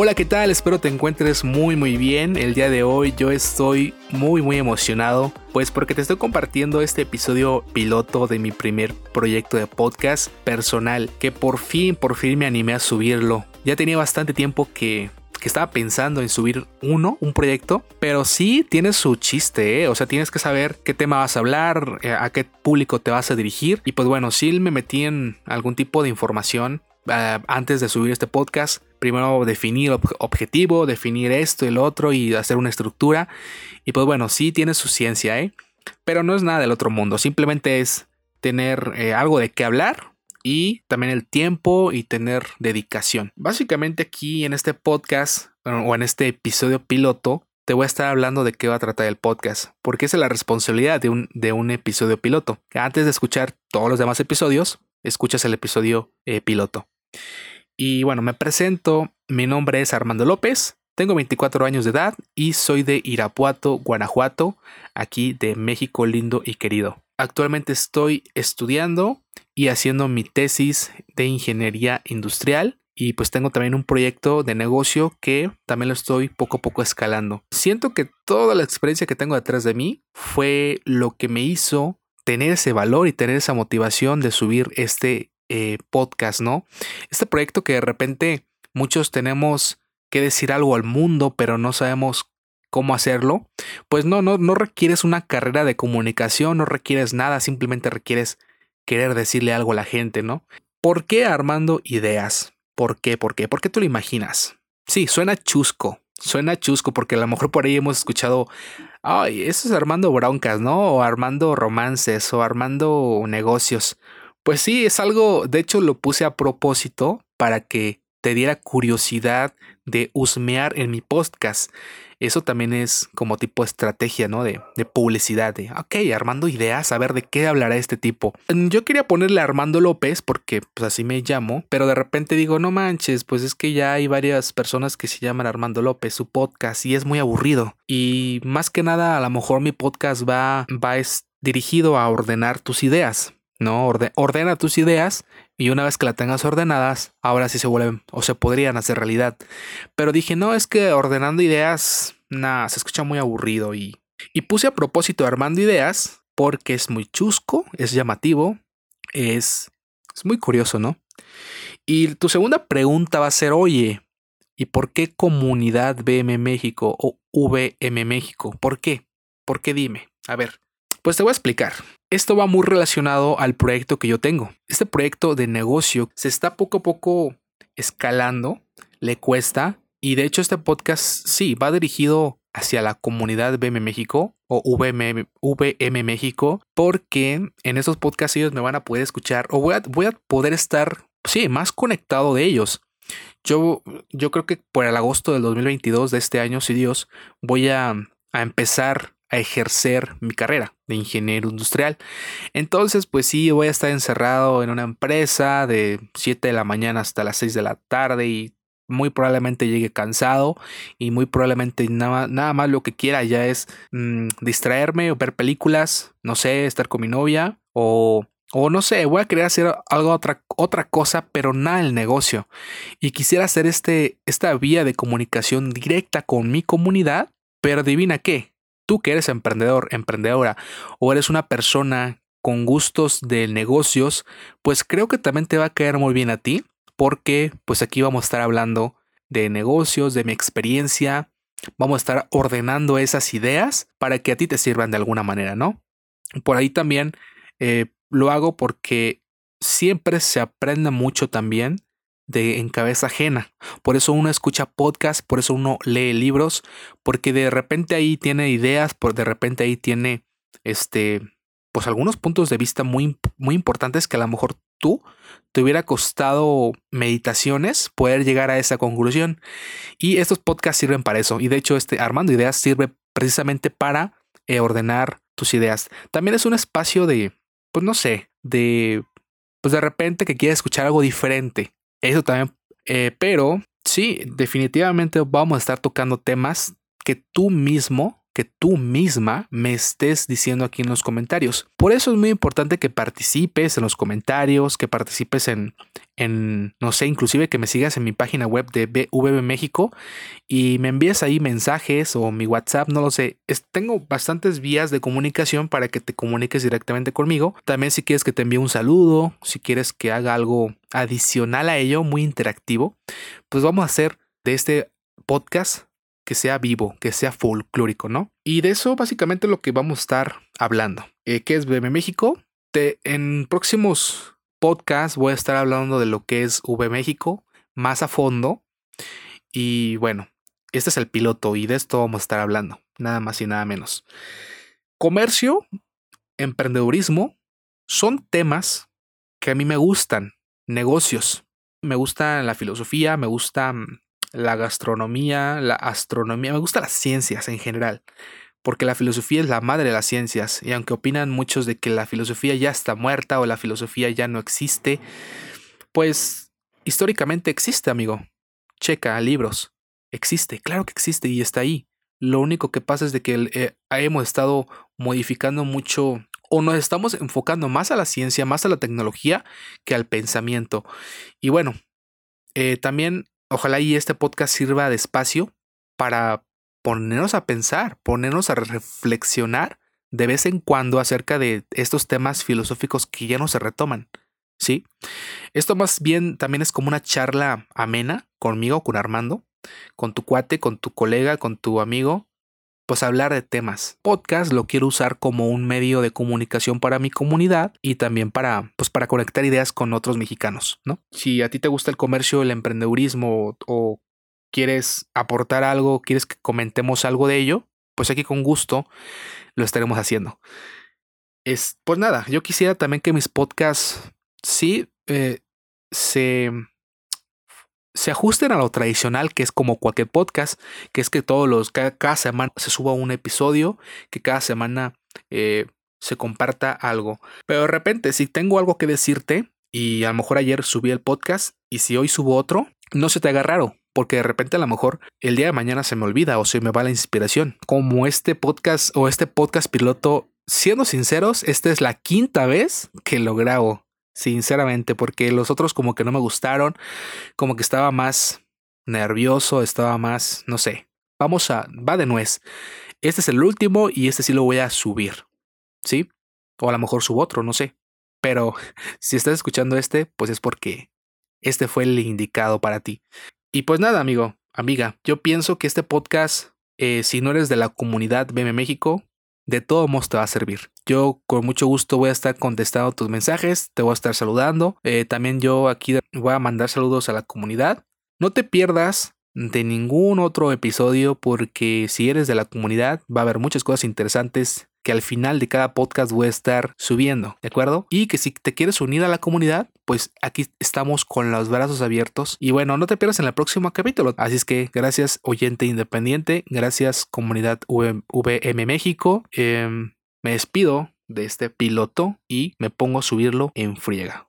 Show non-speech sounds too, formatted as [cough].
Hola, ¿qué tal? Espero te encuentres muy muy bien. El día de hoy yo estoy muy muy emocionado, pues porque te estoy compartiendo este episodio piloto de mi primer proyecto de podcast personal, que por fin, por fin me animé a subirlo. Ya tenía bastante tiempo que que estaba pensando en subir uno, un proyecto, pero sí tiene su chiste, ¿eh? o sea, tienes que saber qué tema vas a hablar, eh, a qué público te vas a dirigir. Y pues bueno, sí me metí en algún tipo de información eh, antes de subir este podcast, primero definir objetivo, definir esto y lo otro y hacer una estructura. Y pues bueno, sí tiene su ciencia, ¿eh? Pero no es nada del otro mundo, simplemente es tener eh, algo de qué hablar y también el tiempo y tener dedicación. Básicamente aquí en este podcast o en este episodio piloto te voy a estar hablando de qué va a tratar el podcast, porque esa es la responsabilidad de un, de un episodio piloto. Antes de escuchar todos los demás episodios, escuchas el episodio eh, piloto. Y bueno, me presento, mi nombre es Armando López, tengo 24 años de edad y soy de Irapuato, Guanajuato, aquí de México lindo y querido. Actualmente estoy estudiando y haciendo mi tesis de ingeniería industrial y pues tengo también un proyecto de negocio que también lo estoy poco a poco escalando. Siento que toda la experiencia que tengo detrás de mí fue lo que me hizo tener ese valor y tener esa motivación de subir este eh, podcast, ¿no? Este proyecto que de repente muchos tenemos que decir algo al mundo, pero no sabemos cómo hacerlo, pues no, no, no requieres una carrera de comunicación, no requieres nada, simplemente requieres querer decirle algo a la gente, ¿no? ¿Por qué armando ideas? ¿Por qué? ¿Por qué? ¿Por qué tú lo imaginas? Sí, suena chusco, suena chusco porque a lo mejor por ahí hemos escuchado, ay, eso es armando broncas, ¿no? O armando romances o armando negocios. Pues sí, es algo, de hecho lo puse a propósito para que te diera curiosidad de husmear en mi podcast. Eso también es como tipo estrategia, ¿no? De, de, publicidad, de, ok, Armando Ideas, a ver de qué hablará este tipo. Mm, yo quería ponerle Armando López porque pues así me llamo, pero de repente digo, no manches, pues es que ya hay varias personas que se llaman Armando López, su podcast, y es muy aburrido. Y más que nada, a lo mejor mi podcast va, va dirigido a ordenar tus ideas. ¿No? ordena tus ideas y una vez que las tengas ordenadas, ahora sí se vuelven o se podrían hacer realidad. Pero dije, no, es que ordenando ideas, nada, se escucha muy aburrido y, y puse a propósito armando ideas porque es muy chusco, es llamativo, es, es muy curioso, ¿no? Y tu segunda pregunta va a ser, oye, ¿y por qué comunidad BM México o VM México? ¿Por qué? ¿Por qué dime? A ver, pues te voy a explicar. Esto va muy relacionado al proyecto que yo tengo. Este proyecto de negocio se está poco a poco escalando, le cuesta, y de hecho este podcast sí va dirigido hacia la comunidad BM México o VM, VM México, porque en esos podcasts ellos me van a poder escuchar o voy a, voy a poder estar, sí, más conectado de ellos. Yo, yo creo que por el agosto del 2022 de este año, si Dios, voy a, a empezar a ejercer mi carrera de ingeniero industrial. Entonces, pues sí, voy a estar encerrado en una empresa de 7 de la mañana hasta las 6 de la tarde y muy probablemente llegue cansado y muy probablemente nada, nada más lo que quiera ya es mm, distraerme o ver películas, no sé, estar con mi novia o, o no sé, voy a querer hacer algo otra, otra cosa, pero nada el negocio. Y quisiera hacer este, esta vía de comunicación directa con mi comunidad, pero adivina qué, tú que eres emprendedor, emprendedora, o eres una persona con gustos de negocios, pues creo que también te va a caer muy bien a ti, porque pues aquí vamos a estar hablando de negocios, de mi experiencia, vamos a estar ordenando esas ideas para que a ti te sirvan de alguna manera, ¿no? Por ahí también eh, lo hago porque siempre se aprende mucho también de en cabeza ajena. Por eso uno escucha podcast, por eso uno lee libros, porque de repente ahí tiene ideas, por de repente ahí tiene este pues algunos puntos de vista muy, muy importantes que a lo mejor tú te hubiera costado meditaciones poder llegar a esa conclusión. Y estos podcasts sirven para eso. Y de hecho, este Armando Ideas sirve precisamente para eh, ordenar tus ideas. También es un espacio de, pues no sé, de, pues de repente que quieres escuchar algo diferente. Eso también. Eh, pero sí, definitivamente vamos a estar tocando temas que tú mismo, que tú misma me estés diciendo aquí en los comentarios. Por eso es muy importante que participes en los comentarios, que participes en, en, no sé, inclusive que me sigas en mi página web de BVB México y me envíes ahí mensajes o mi WhatsApp, no lo sé. tengo bastantes vías de comunicación para que te comuniques directamente conmigo. También si quieres que te envíe un saludo, si quieres que haga algo adicional a ello, muy interactivo, pues vamos a hacer de este podcast que sea vivo, que sea folclórico, ¿no? Y de eso básicamente lo que vamos a estar hablando. Eh, ¿Qué es BB México? en próximos podcast voy a estar hablando de lo que es V México más a fondo. Y bueno, este es el piloto y de esto vamos a estar hablando, nada más y nada menos. Comercio, emprendedurismo, son temas que a mí me gustan. Negocios, me gusta la filosofía, me gusta mm, la gastronomía, la astronomía, me gusta las ciencias en general porque la filosofía es la madre de las ciencias, y aunque opinan muchos de que la filosofía ya está muerta o la filosofía ya no existe, pues históricamente existe, amigo. Checa libros. Existe, claro que existe y está ahí. Lo único que pasa es de que eh, hemos estado modificando mucho o nos estamos enfocando más a la ciencia, más a la tecnología que al pensamiento. Y bueno, eh, también ojalá y este podcast sirva de espacio para ponernos a pensar, ponernos a reflexionar de vez en cuando acerca de estos temas filosóficos que ya no se retoman. ¿Sí? Esto más bien también es como una charla amena conmigo, con Armando, con tu cuate, con tu colega, con tu amigo, pues hablar de temas. Podcast lo quiero usar como un medio de comunicación para mi comunidad y también para, pues para conectar ideas con otros mexicanos, ¿no? Si a ti te gusta el comercio, el emprendedurismo o quieres aportar algo, quieres que comentemos algo de ello, pues aquí con gusto lo estaremos haciendo. Es, pues nada, yo quisiera también que mis podcasts sí eh, se, se ajusten a lo tradicional, que es como cualquier podcast, que es que todos los, cada, semana se suba un episodio, que cada semana eh, se comparta algo. Pero de repente, si tengo algo que decirte, y a lo mejor ayer subí el podcast, y si hoy subo otro, no se te haga raro, porque de repente a lo mejor el día de mañana se me olvida o se me va la inspiración. Como este podcast o este podcast piloto, siendo sinceros, esta es la quinta vez que lo grabo, sinceramente, porque los otros como que no me gustaron, como que estaba más nervioso, estaba más, no sé. Vamos a, va de nuez. Este es el último y este sí lo voy a subir, ¿sí? O a lo mejor subo otro, no sé. Pero [laughs] si estás escuchando este, pues es porque este fue el indicado para ti. Y pues nada, amigo, amiga, yo pienso que este podcast, eh, si no eres de la comunidad BM México, de todo modo te va a servir. Yo con mucho gusto voy a estar contestando tus mensajes, te voy a estar saludando. Eh, también yo aquí voy a mandar saludos a la comunidad. No te pierdas de ningún otro episodio porque si eres de la comunidad va a haber muchas cosas interesantes que al final de cada podcast voy a estar subiendo, ¿de acuerdo? Y que si te quieres unir a la comunidad, pues aquí estamos con los brazos abiertos. Y bueno, no te pierdas en el próximo capítulo. Así es que gracias oyente independiente, gracias comunidad VM México. Em, me despido de este piloto y me pongo a subirlo en friega.